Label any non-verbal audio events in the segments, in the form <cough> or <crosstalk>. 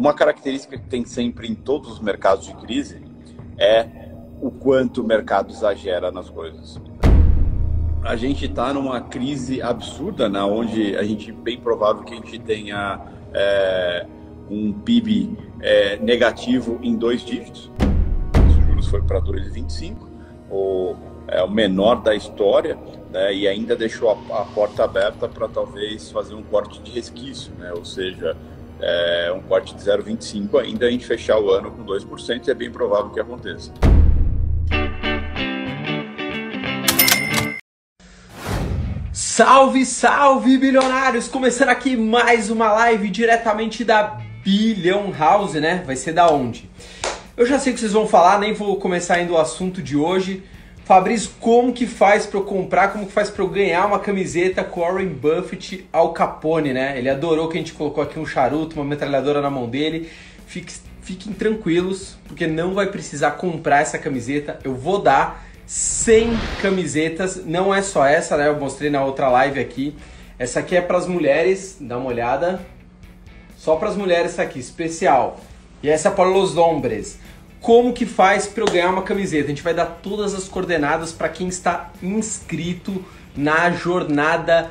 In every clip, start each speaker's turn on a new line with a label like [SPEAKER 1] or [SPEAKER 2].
[SPEAKER 1] Uma característica que tem sempre em todos os mercados de crise é o quanto o mercado exagera nas coisas. A gente está numa crise absurda, na né, onde a gente bem provável que a gente tenha é, um PIB é, negativo em dois dígitos. Os juros foi para 2,25, o é o menor da história, né, e ainda deixou a, a porta aberta para talvez fazer um corte de resquício, né, ou seja, é, um corte de 0,25 ainda a gente fechar o ano com 2%, e é bem provável que aconteça.
[SPEAKER 2] Salve, salve, bilionários! Começando aqui mais uma live diretamente da Billion House, né? Vai ser da onde? Eu já sei o que vocês vão falar, nem vou começar indo o assunto de hoje. Fabrício, como que faz para eu comprar, como que faz para eu ganhar uma camiseta com Warren Buffett ao Capone, né? Ele adorou que a gente colocou aqui um charuto, uma metralhadora na mão dele. Fique, fiquem tranquilos, porque não vai precisar comprar essa camiseta. Eu vou dar 100 camisetas, não é só essa, né? Eu mostrei na outra live aqui. Essa aqui é para as mulheres, dá uma olhada. Só para as mulheres essa aqui, especial. E essa é para os hombres como que faz para eu ganhar uma camiseta. A gente vai dar todas as coordenadas para quem está inscrito na jornada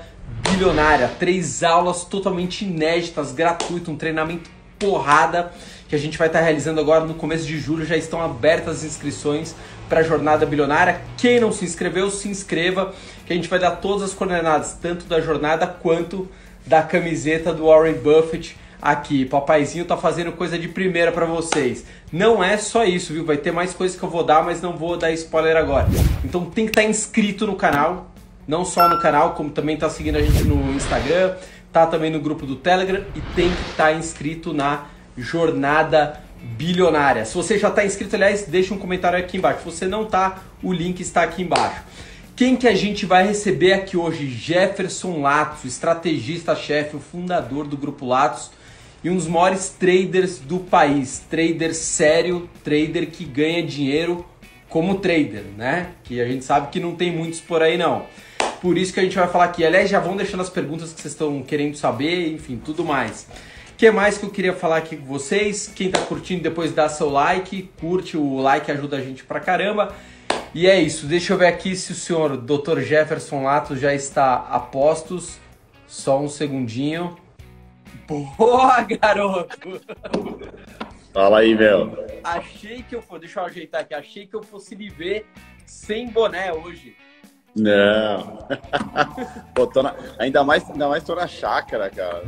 [SPEAKER 2] bilionária. Três aulas totalmente inéditas, gratuito, um treinamento porrada que a gente vai estar realizando agora no começo de julho. Já estão abertas as inscrições para a jornada bilionária. Quem não se inscreveu, se inscreva, que a gente vai dar todas as coordenadas, tanto da jornada quanto da camiseta do Warren Buffett aqui. Papaizinho tá fazendo coisa de primeira para vocês. Não é só isso, viu? Vai ter mais coisas que eu vou dar, mas não vou dar spoiler agora. Então tem que estar tá inscrito no canal, não só no canal, como também tá seguindo a gente no Instagram, tá também no grupo do Telegram e tem que estar tá inscrito na jornada bilionária. Se você já está inscrito, aliás, deixa um comentário aqui embaixo. Se você não tá, o link está aqui embaixo. Quem que a gente vai receber aqui hoje? Jefferson Latos, estrategista-chefe, o fundador do Grupo Latos e um dos maiores traders do país. Trader sério, trader que ganha dinheiro como trader, né? Que a gente sabe que não tem muitos por aí não. Por isso que a gente vai falar aqui. Aliás, já vão deixando as perguntas que vocês estão querendo saber, enfim, tudo mais. O que mais que eu queria falar aqui com vocês? Quem tá curtindo, depois dá seu like, curte, o like ajuda a gente pra caramba. E é isso, deixa eu ver aqui se o senhor Dr. Jefferson Lato já está a postos. Só um segundinho. Boa, garoto!
[SPEAKER 1] Fala aí, meu.
[SPEAKER 2] Achei que eu fosse. Deixa eu ajeitar aqui. Achei que eu fosse lhe ver sem boné hoje.
[SPEAKER 1] Não. <laughs> Pô, na... ainda, mais, ainda mais tô na chácara, cara.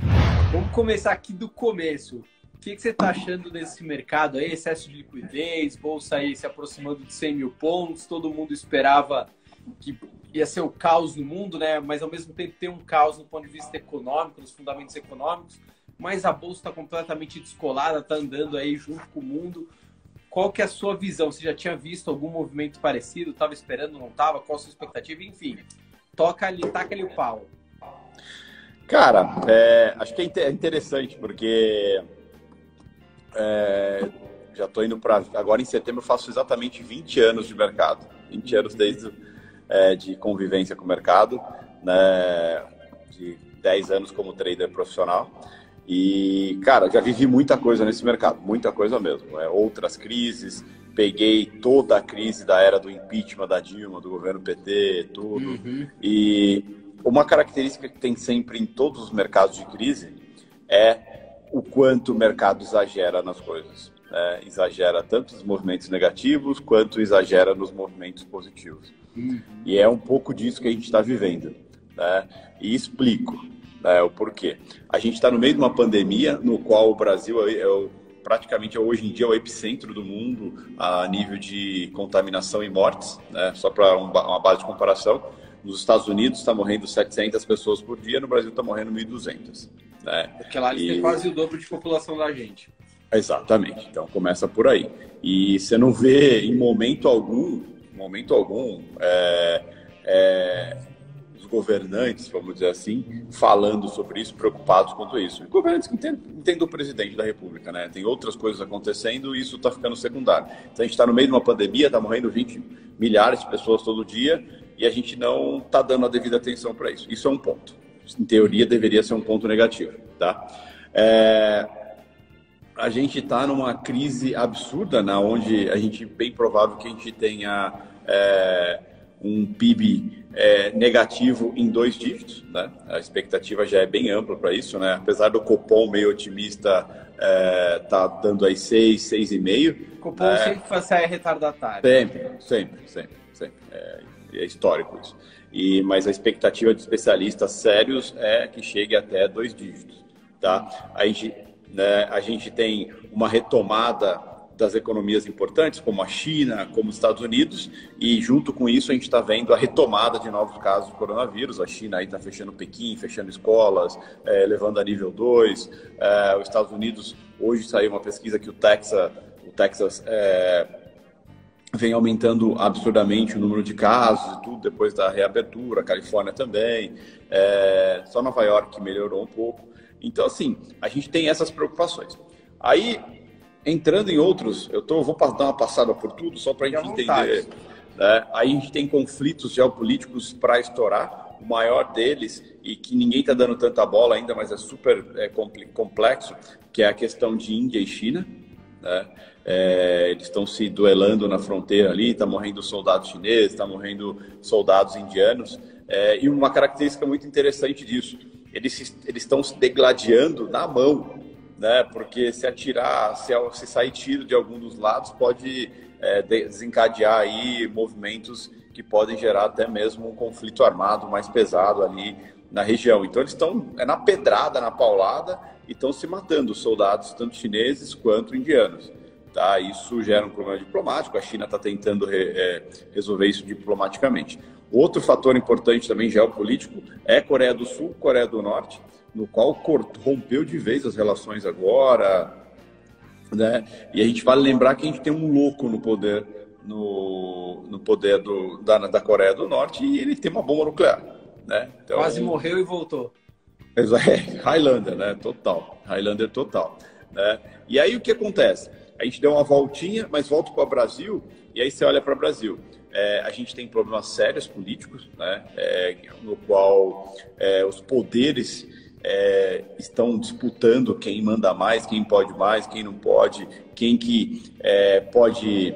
[SPEAKER 2] Vamos começar aqui do começo. O que, que você está achando desse mercado aí? Excesso de liquidez, bolsa aí se aproximando de 100 mil pontos, todo mundo esperava que ia ser o caos no mundo, né? Mas ao mesmo tempo tem um caos no ponto de vista econômico, nos fundamentos econômicos mas a bolsa está completamente descolada, está andando aí junto com o mundo. Qual que é a sua visão? Você já tinha visto algum movimento parecido? Estava esperando, não estava? Qual a sua expectativa? Enfim, toca ali, taca ali o pau.
[SPEAKER 1] Cara, é, acho que é interessante porque é, já estou indo para agora em setembro faço exatamente 20 anos de mercado, 20 anos desde é, de convivência com o mercado, né, de 10 anos como trader profissional. E, cara, já vivi muita coisa nesse mercado, muita coisa mesmo. É, outras crises, peguei toda a crise da era do impeachment da Dilma, do governo PT, tudo. Uhum. E uma característica que tem sempre em todos os mercados de crise é o quanto o mercado exagera nas coisas. É, exagera tanto nos movimentos negativos quanto exagera nos movimentos positivos. Uhum. E é um pouco disso que a gente está vivendo. Né? E explico é, o porquê. A gente está no meio de uma pandemia no qual o Brasil é, é o, praticamente hoje em dia é o epicentro do mundo a nível de contaminação e mortes, né? só para um, uma base de comparação. Nos Estados Unidos está morrendo 700 pessoas por dia, no Brasil está morrendo 1.200. Né?
[SPEAKER 2] Porque lá eles e... têm quase o dobro de população da gente.
[SPEAKER 1] Exatamente. Então começa por aí. E você não vê em momento algum, momento algum, é, é, governantes, vamos dizer assim, falando sobre isso, preocupados quanto isso. Governantes que entendem, o presidente da República, né? Tem outras coisas acontecendo e isso está ficando secundário. Então a gente está no meio de uma pandemia, está morrendo 20 milhares de pessoas todo dia e a gente não está dando a devida atenção para isso. Isso é um ponto. Em teoria deveria ser um ponto negativo, tá? É... a gente está numa crise absurda, na onde a gente bem provável que a gente tenha é, um PIB é, negativo em dois dígitos, né? A expectativa já é bem ampla para isso, né? Apesar do Copom meio otimista, é, tá dando aí seis, seis e meio.
[SPEAKER 2] Copom é, sempre sai retardatário.
[SPEAKER 1] Sempre, sempre, sempre, sempre. É, é histórico isso. E, mas a expectativa de especialistas sérios é que chegue até dois dígitos, tá? A gente, né, a gente tem uma retomada das economias importantes, como a China, como os Estados Unidos, e junto com isso a gente está vendo a retomada de novos casos de coronavírus. A China aí está fechando Pequim, fechando escolas, é, levando a nível 2. É, os Estados Unidos, hoje saiu uma pesquisa que o Texas, o Texas é, vem aumentando absurdamente o número de casos e tudo depois da reabertura, a Califórnia também, só Nova York melhorou um pouco. Então, assim, a gente tem essas preocupações. Aí, entrando em outros, eu tô, vou dar uma passada por tudo, só para a gente entender. Né? Aí a gente tem conflitos geopolíticos para estourar. O maior deles, e que ninguém está dando tanta bola ainda, mas é super é, complexo, que é a questão de Índia e China. Né? É, eles estão se duelando na fronteira ali, está morrendo soldados chineses, está morrendo soldados indianos. É, e uma característica muito interessante disso, eles estão se degladiando na mão né? Porque se atirar, se, se sair tiro de algum dos lados, pode é, desencadear aí movimentos que podem gerar até mesmo um conflito armado mais pesado ali na região. Então eles estão é na pedrada, na paulada e estão se matando, soldados tanto chineses quanto indianos. Tá? Isso gera um problema diplomático. A China está tentando re, é, resolver isso diplomaticamente. Outro fator importante também geopolítico é Coreia do Sul, Coreia do Norte no qual rompeu de vez as relações agora, né? E a gente vale lembrar que a gente tem um louco no poder no, no poder do, da, da Coreia do Norte e ele tem uma bomba nuclear, né?
[SPEAKER 2] Então, Quase morreu e voltou. <laughs>
[SPEAKER 1] É, Highlander, né? Total, Highlander total, né? E aí o que acontece? A gente deu uma voltinha, mas volta para o Brasil e aí você olha para o Brasil. É, a gente tem problemas sérios políticos, né? É, no qual é, os poderes é, estão disputando quem manda mais, quem pode mais, quem não pode, quem que é, pode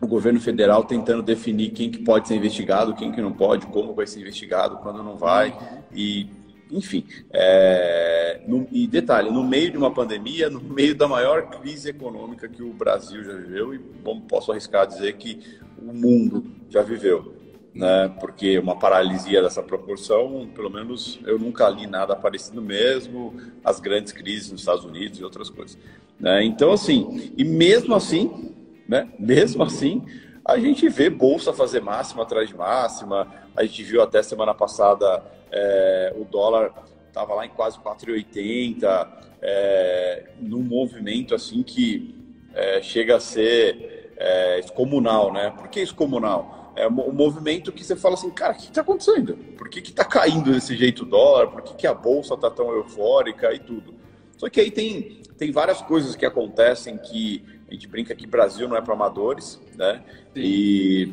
[SPEAKER 1] o governo federal tentando definir quem que pode ser investigado, quem que não pode, como vai ser investigado, quando não vai e enfim, é, no, e detalhe, no meio de uma pandemia, no meio da maior crise econômica que o Brasil já viveu, e bom, posso arriscar dizer que o mundo já viveu né? Porque uma paralisia dessa proporção, pelo menos eu nunca li nada parecido mesmo, as grandes crises nos Estados Unidos e outras coisas, né? Então assim, e mesmo assim, né? Mesmo assim, a gente vê bolsa fazer máxima atrás de máxima. A gente viu até semana passada é, o dólar estava lá em quase 4,80, é, num movimento assim que é, chega a ser é, excomunal, né? Por que excomunal? É um movimento que você fala assim, cara, o que está acontecendo? Por que está caindo desse jeito o dólar? Por que, que a bolsa está tão eufórica e tudo? Só que aí tem, tem várias coisas que acontecem que a gente brinca que Brasil não é para amadores, né? E,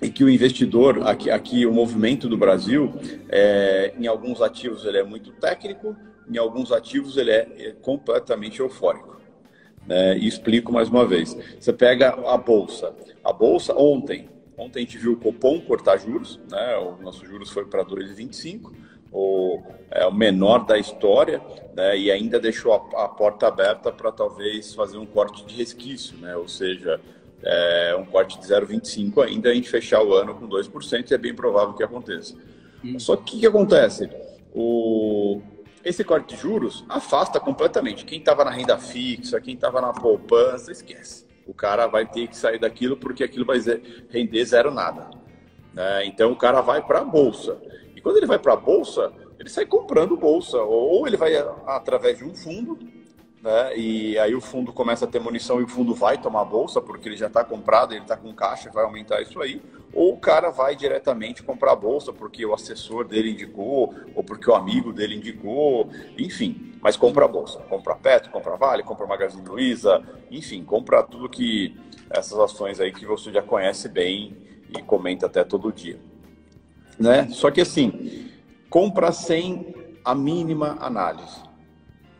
[SPEAKER 1] e que o investidor, aqui, aqui o movimento do Brasil, é, em alguns ativos ele é muito técnico, em alguns ativos ele é, é completamente eufórico. Né? E explico mais uma vez. Você pega a bolsa. A bolsa ontem Ontem a gente viu o Copom cortar juros, né? O nosso juros foi para 2,25, o, é, o menor da história, né? E ainda deixou a, a porta aberta para talvez fazer um corte de resquício, né? Ou seja, é, um corte de 0,25 ainda a gente fechar o ano com 2%, e é bem provável que aconteça. Hum. Só que o que, acontece? O, esse corte de juros afasta completamente. Quem estava na renda fixa, quem estava na poupança, esquece o cara vai ter que sair daquilo porque aquilo vai render zero nada. Né? Então o cara vai para a bolsa. E quando ele vai para a bolsa, ele sai comprando bolsa, ou ele vai através de um fundo, né? E aí o fundo começa a ter munição e o fundo vai tomar bolsa, porque ele já está comprado, ele está com caixa, vai aumentar isso aí. Ou o cara vai diretamente comprar a bolsa porque o assessor dele indicou, ou porque o amigo dele indicou, enfim. Mas compra a bolsa, compra Petro, compra Vale, compra Magazine Luiza, enfim, compra tudo que essas ações aí que você já conhece bem e comenta até todo dia. Né? Só que assim, compra sem a mínima análise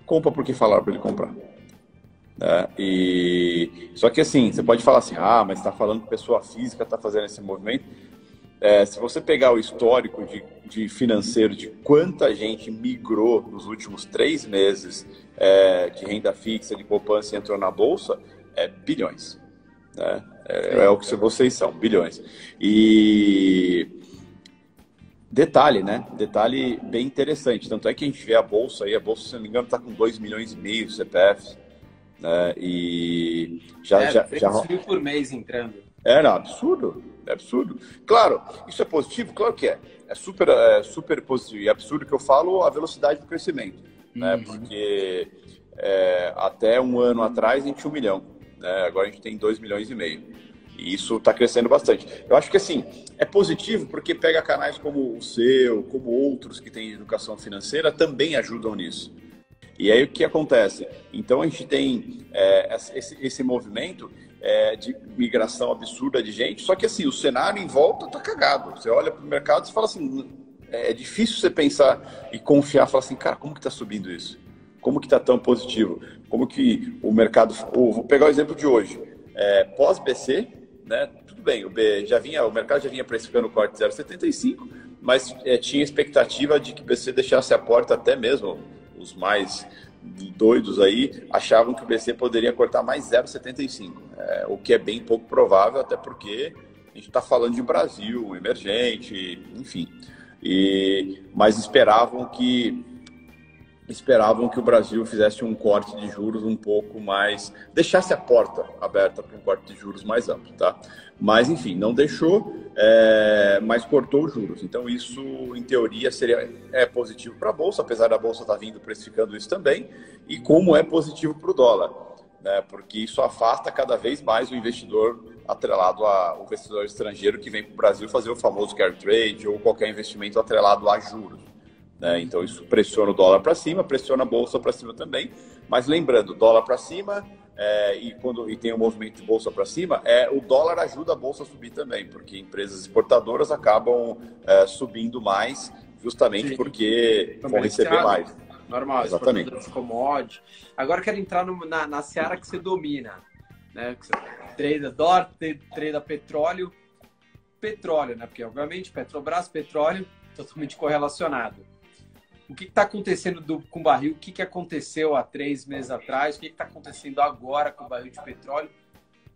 [SPEAKER 1] compra porque falaram para ele comprar. Né? E só que assim, você pode falar assim, ah, mas está falando que pessoa física está fazendo esse movimento. É, se você pegar o histórico de, de, financeiro de quanta gente migrou nos últimos três meses é, de renda fixa, de poupança e entrou na bolsa, é bilhões. Né? É, é, o que vocês são, bilhões. E detalhe, né? Detalhe bem interessante. Tanto é que a gente vê a bolsa aí, a bolsa, se não me engano, está com 2 milhões e meio de CPFs. Né? E já.
[SPEAKER 2] É,
[SPEAKER 1] já,
[SPEAKER 2] já... mil por mês entrando.
[SPEAKER 1] Era absurdo, é absurdo. Claro, isso é positivo? Claro que é. É super, é super positivo. E é absurdo que eu falo a velocidade do crescimento. Né? Uhum. Né? Porque é, até um ano atrás a gente tinha um milhão. Né? Agora a gente tem dois milhões e meio. E isso está crescendo bastante. Eu acho que assim, é positivo porque pega canais como o seu, como outros que têm educação financeira, também ajudam nisso. E aí o que acontece? Então a gente tem é, esse, esse movimento é, de migração absurda de gente, só que assim, o cenário em volta tá cagado. Você olha para o mercado e fala assim, é, é difícil você pensar e confiar, falar assim, cara, como que está subindo isso? Como que está tão positivo? Como que o mercado... vou pegar o exemplo de hoje. É, Pós-BC, né, tudo bem, o, B já vinha, o mercado já vinha precificando o corte 0,75, mas é, tinha expectativa de que o BC deixasse a porta até mesmo, os mais doidos aí achavam que o BC poderia cortar mais 0,75, é, o que é bem pouco provável, até porque a gente está falando de Brasil, emergente, enfim. E, mas esperavam que esperavam que o Brasil fizesse um corte de juros um pouco mais. deixasse a porta aberta para um corte de juros mais amplo, tá? Mas, enfim, não deixou, é, mas cortou os juros. Então, isso, em teoria, seria é positivo para a Bolsa, apesar da Bolsa estar tá vindo precificando isso também, e como é positivo para o dólar, né? Porque isso afasta cada vez mais o investidor atrelado ao investidor estrangeiro que vem para o Brasil fazer o famoso carry trade ou qualquer investimento atrelado a juros. Né? Então isso pressiona o dólar para cima, pressiona a bolsa para cima também. Mas lembrando, dólar para cima é, e quando e tem o um movimento de bolsa para cima, é o dólar ajuda a bolsa a subir também, porque empresas exportadoras acabam é, subindo mais, justamente Sim. porque vão receber mais.
[SPEAKER 2] Normal, exatamente. De commodity. Agora quero entrar no, na, na seara que você domina, né? Que você trade dólar, trade petróleo, petróleo, né? Porque obviamente Petrobras, petróleo, totalmente correlacionado o que está acontecendo do, com o barril, o que, que aconteceu há três meses atrás, o que está acontecendo agora com o barril de petróleo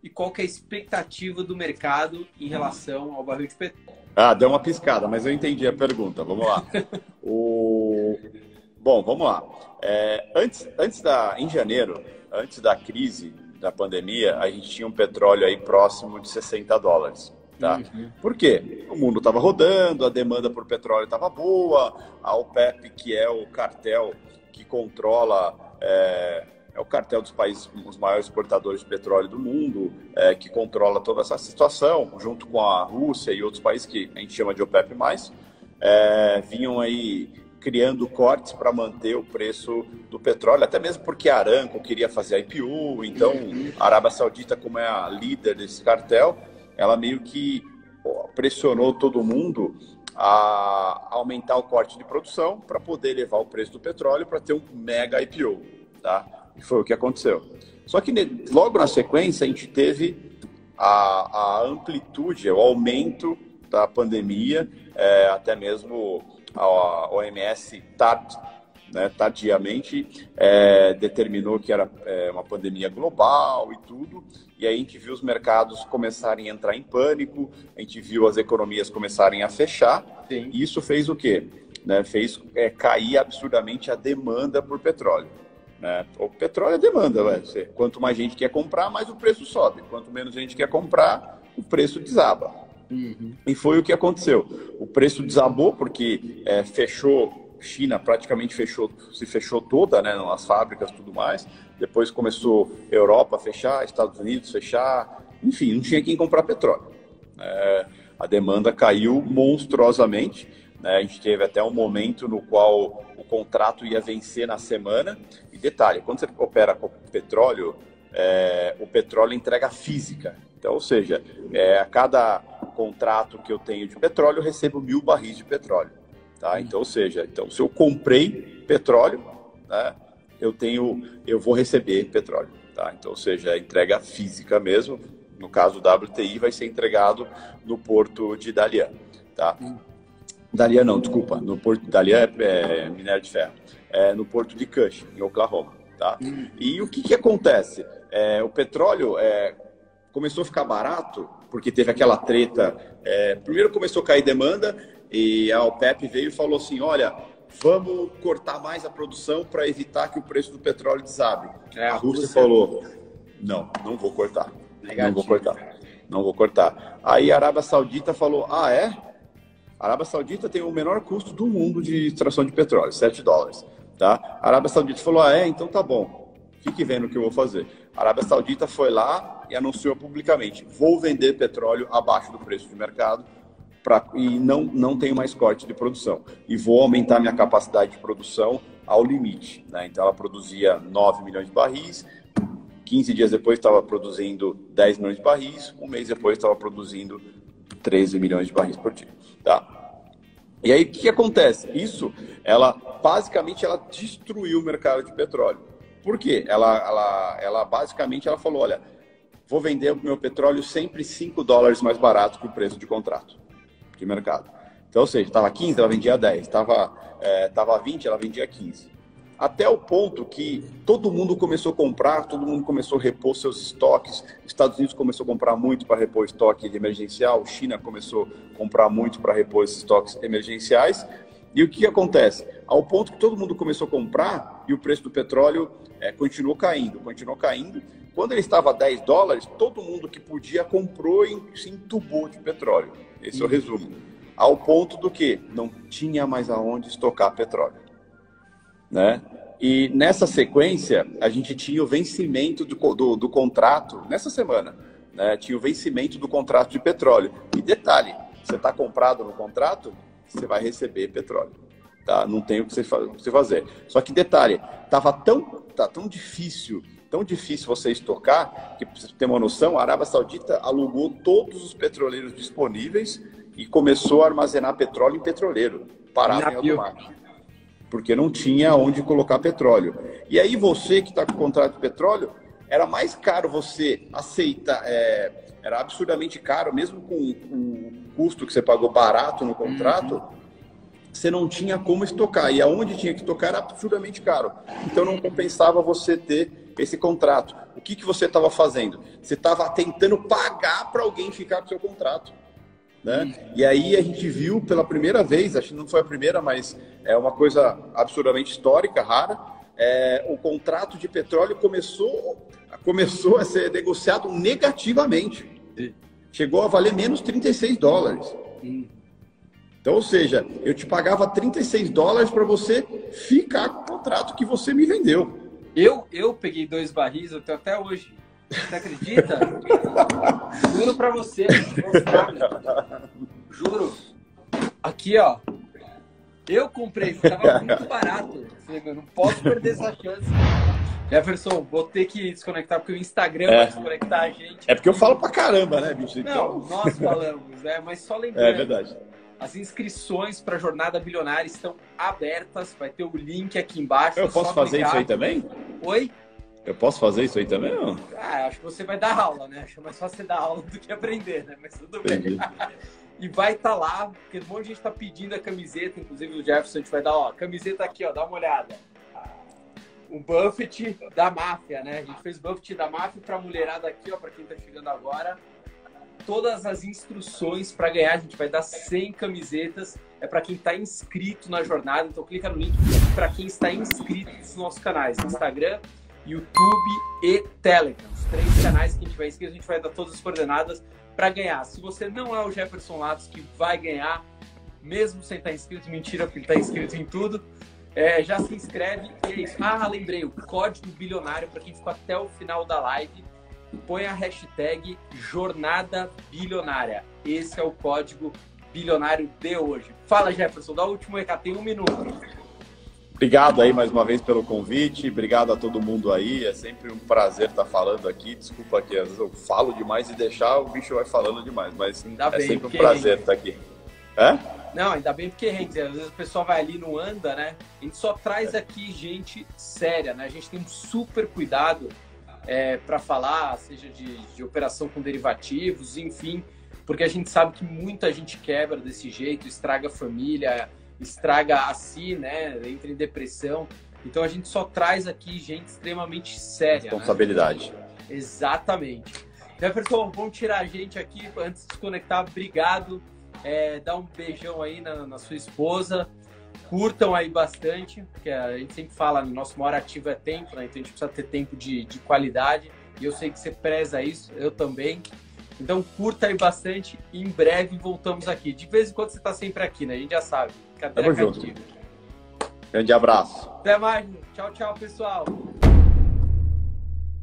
[SPEAKER 2] e qual que é a expectativa do mercado em relação ao barril de petróleo.
[SPEAKER 1] Ah, deu uma piscada, mas eu entendi a pergunta. Vamos lá. o... Bom, vamos lá. É, antes, antes da, em janeiro, antes da crise da pandemia, a gente tinha um petróleo aí próximo de 60 dólares. Tá? Uhum. Por quê? O mundo estava rodando, a demanda por petróleo estava boa, a OPEP, que é o cartel que controla, é, é, o cartel dos países, os maiores exportadores de petróleo do mundo, é, que controla toda essa situação, junto com a Rússia e outros países que a gente chama de OPEP+, é, vinham aí criando cortes para manter o preço do petróleo, até mesmo porque a Aramco queria fazer IPO, então a Arábia Saudita, como é a líder desse cartel, ela meio que pressionou todo mundo a aumentar o corte de produção para poder levar o preço do petróleo para ter um mega IPO, tá? E foi o que aconteceu. Só que logo na sequência a gente teve a, a amplitude, o aumento da pandemia, é, até mesmo a OMS tard, né, tardiamente é, determinou que era é, uma pandemia global e tudo, e aí a gente viu os mercados começarem a entrar em pânico, a gente viu as economias começarem a fechar, Sim. e isso fez o quê? Né, fez é, cair absurdamente a demanda por petróleo. Né? O petróleo é demanda, vai ser. Quanto mais gente quer comprar, mais o preço sobe. Quanto menos gente quer comprar, o preço desaba. Uhum. E foi o que aconteceu. O preço desabou porque é, fechou China praticamente fechou, se fechou toda, né, nas fábricas tudo mais. Depois começou Europa a fechar, Estados Unidos fechar, enfim, não tinha quem comprar petróleo. É, a demanda caiu monstruosamente. Né, a gente teve até um momento no qual o contrato ia vencer na semana. E detalhe, quando você opera com petróleo, é, o petróleo entrega física. Então, ou seja, é, a cada contrato que eu tenho de petróleo, eu recebo mil barris de petróleo. Tá? Então, ou seja, então, se eu comprei petróleo, né, eu tenho, eu vou receber petróleo, tá? Então, ou seja, a entrega física mesmo, no caso do WTI, vai ser entregado no porto de Dalian, tá? Dalian não, desculpa, no porto Dalian é, é minério de ferro, é no porto de Cush, em Oklahoma, tá? E o que que acontece? É, o petróleo é, começou a ficar barato porque teve aquela treta. É, primeiro começou a cair demanda e a OPEP veio e falou assim: olha, vamos cortar mais a produção para evitar que o preço do petróleo desabe. É, a Rússia falou: não, não vou cortar. Negativo. Não vou cortar. Não vou cortar. Aí a Arábia Saudita falou: ah, é? A Arábia Saudita tem o menor custo do mundo de extração de petróleo, 7 dólares. Tá? A Arábia Saudita falou: ah, é? Então tá bom. Fique vendo o que eu vou fazer. A Arábia Saudita foi lá e anunciou publicamente: vou vender petróleo abaixo do preço de mercado pra, e não, não tenho mais corte de produção. E vou aumentar minha capacidade de produção ao limite. Né? Então ela produzia 9 milhões de barris, 15 dias depois estava produzindo 10 milhões de barris, um mês depois estava produzindo 13 milhões de barris por dia. Tá? E aí o que, que acontece? Isso, ela basicamente ela destruiu o mercado de petróleo. Por quê? Ela, ela, ela basicamente ela falou, olha, vou vender o meu petróleo sempre 5 dólares mais barato que o preço de contrato de mercado. Então, ou seja, estava 15, ela vendia 10, estava é, tava 20, ela vendia 15. Até o ponto que todo mundo começou a comprar, todo mundo começou a repor seus estoques. Estados Unidos começou a comprar muito para repor estoque emergencial, China começou a comprar muito para repor esses estoques emergenciais. E o que acontece? Ao ponto que todo mundo começou a comprar e o preço do petróleo é, continuou caindo, continuou caindo. Quando ele estava a 10 dólares, todo mundo que podia comprou e se entubou de petróleo. Esse é o resumo. Ao ponto do que não tinha mais aonde estocar petróleo. Né? E nessa sequência, a gente tinha o vencimento do, do, do contrato, nessa semana, né? tinha o vencimento do contrato de petróleo. E detalhe, você está comprado no contrato, você vai receber petróleo. Tá? Não tem o que você fazer. Só que detalhe, estava tão, tá tão difícil tão difícil você estocar, que para você ter uma noção, a Arábia Saudita alugou todos os petroleiros disponíveis e começou a armazenar petróleo em petroleiro, parado em alto mar. Porque não tinha onde colocar petróleo. E aí você que está com contrato de petróleo, era mais caro você aceitar, é, era absurdamente caro, mesmo com o custo que você pagou barato no contrato, uhum. você não tinha como estocar. E aonde tinha que estocar era absurdamente caro. Então não compensava você ter esse contrato. O que, que você estava fazendo? Você estava tentando pagar para alguém ficar com seu contrato. Né? E aí a gente viu pela primeira vez, acho que não foi a primeira, mas é uma coisa absurdamente histórica, rara, é, o contrato de petróleo começou, começou a ser negociado negativamente. Chegou a valer menos 36 dólares. Então, ou seja, eu te pagava 36 dólares para você ficar com o contrato que você me vendeu.
[SPEAKER 2] Eu, eu peguei dois barris, eu tenho até hoje. Você acredita? <laughs> Juro pra você. Juro. Aqui, ó. Eu comprei, tava muito barato. Falei, não posso perder essa chance. Jefferson, vou ter que desconectar porque o Instagram é. vai desconectar a gente.
[SPEAKER 1] É porque eu falo pra caramba, né, bicho?
[SPEAKER 2] Então... Não, nós falamos, né? Mas só lembrando.
[SPEAKER 1] É verdade.
[SPEAKER 2] As inscrições para a Jornada Bilionária estão abertas. Vai ter o link aqui embaixo.
[SPEAKER 1] Eu posso fazer clicar. isso aí também?
[SPEAKER 2] Oi?
[SPEAKER 1] Eu posso fazer isso aí também? Não?
[SPEAKER 2] Ah, acho que você vai dar aula, né? Acho mais fácil você dar aula do que aprender, né? Mas tudo Entendi. bem. <laughs> e vai estar tá lá, porque um monte de gente está pedindo a camiseta, inclusive o Jefferson, a gente vai dar, ó, camiseta aqui, ó, dá uma olhada. O Buffett da máfia, né? A gente fez Buffett da máfia para mulherada aqui, ó, para quem está chegando agora todas as instruções para ganhar. A gente vai dar 100 camisetas. É para quem está inscrito na jornada. Então clica no link para quem está inscrito nos nossos canais: Instagram, YouTube e Telegram. Os três canais que a gente vai inscrever, a gente vai dar todas as coordenadas para ganhar. Se você não é o Jefferson Latos que vai ganhar, mesmo sem estar tá inscrito, mentira, porque ele está inscrito em tudo. É, já se inscreve e é isso. Ah, lembrei, o código bilionário para quem ficou até o final da live põe a hashtag Jornada Bilionária. Esse é o código bilionário de hoje. Fala, Jefferson, dá o último recado, tem um minuto.
[SPEAKER 1] Obrigado aí mais uma vez pelo convite, obrigado a todo mundo aí, é sempre um prazer estar falando aqui, desculpa que às vezes eu falo demais e deixar o bicho vai falando demais, mas Ainda é sempre um prazer estar aqui. É?
[SPEAKER 2] Não, ainda bem porque rende. Às vezes o pessoal vai ali não anda, né? A gente só traz aqui gente séria, né? A gente tem um super cuidado é, para falar, seja de, de operação com derivativos, enfim, porque a gente sabe que muita gente quebra desse jeito, estraga a família, estraga a si, né? Entra em depressão. Então a gente só traz aqui gente extremamente séria.
[SPEAKER 1] Né? Responsabilidade.
[SPEAKER 2] Né? Exatamente. Jefferson, vamos tirar a gente aqui antes de desconectar. Obrigado. É, dá um beijão aí na, na, sua esposa. Curtam aí bastante, porque a gente sempre fala, nosso maior ativo é tempo, né? Então a gente precisa ter tempo de, de qualidade. E eu sei que você preza isso, eu também. Então curta aí bastante e em breve voltamos aqui. De vez em quando você está sempre aqui, né? A gente já sabe.
[SPEAKER 1] Tamo junto. Grande abraço.
[SPEAKER 2] Até mais. Tchau, tchau, pessoal.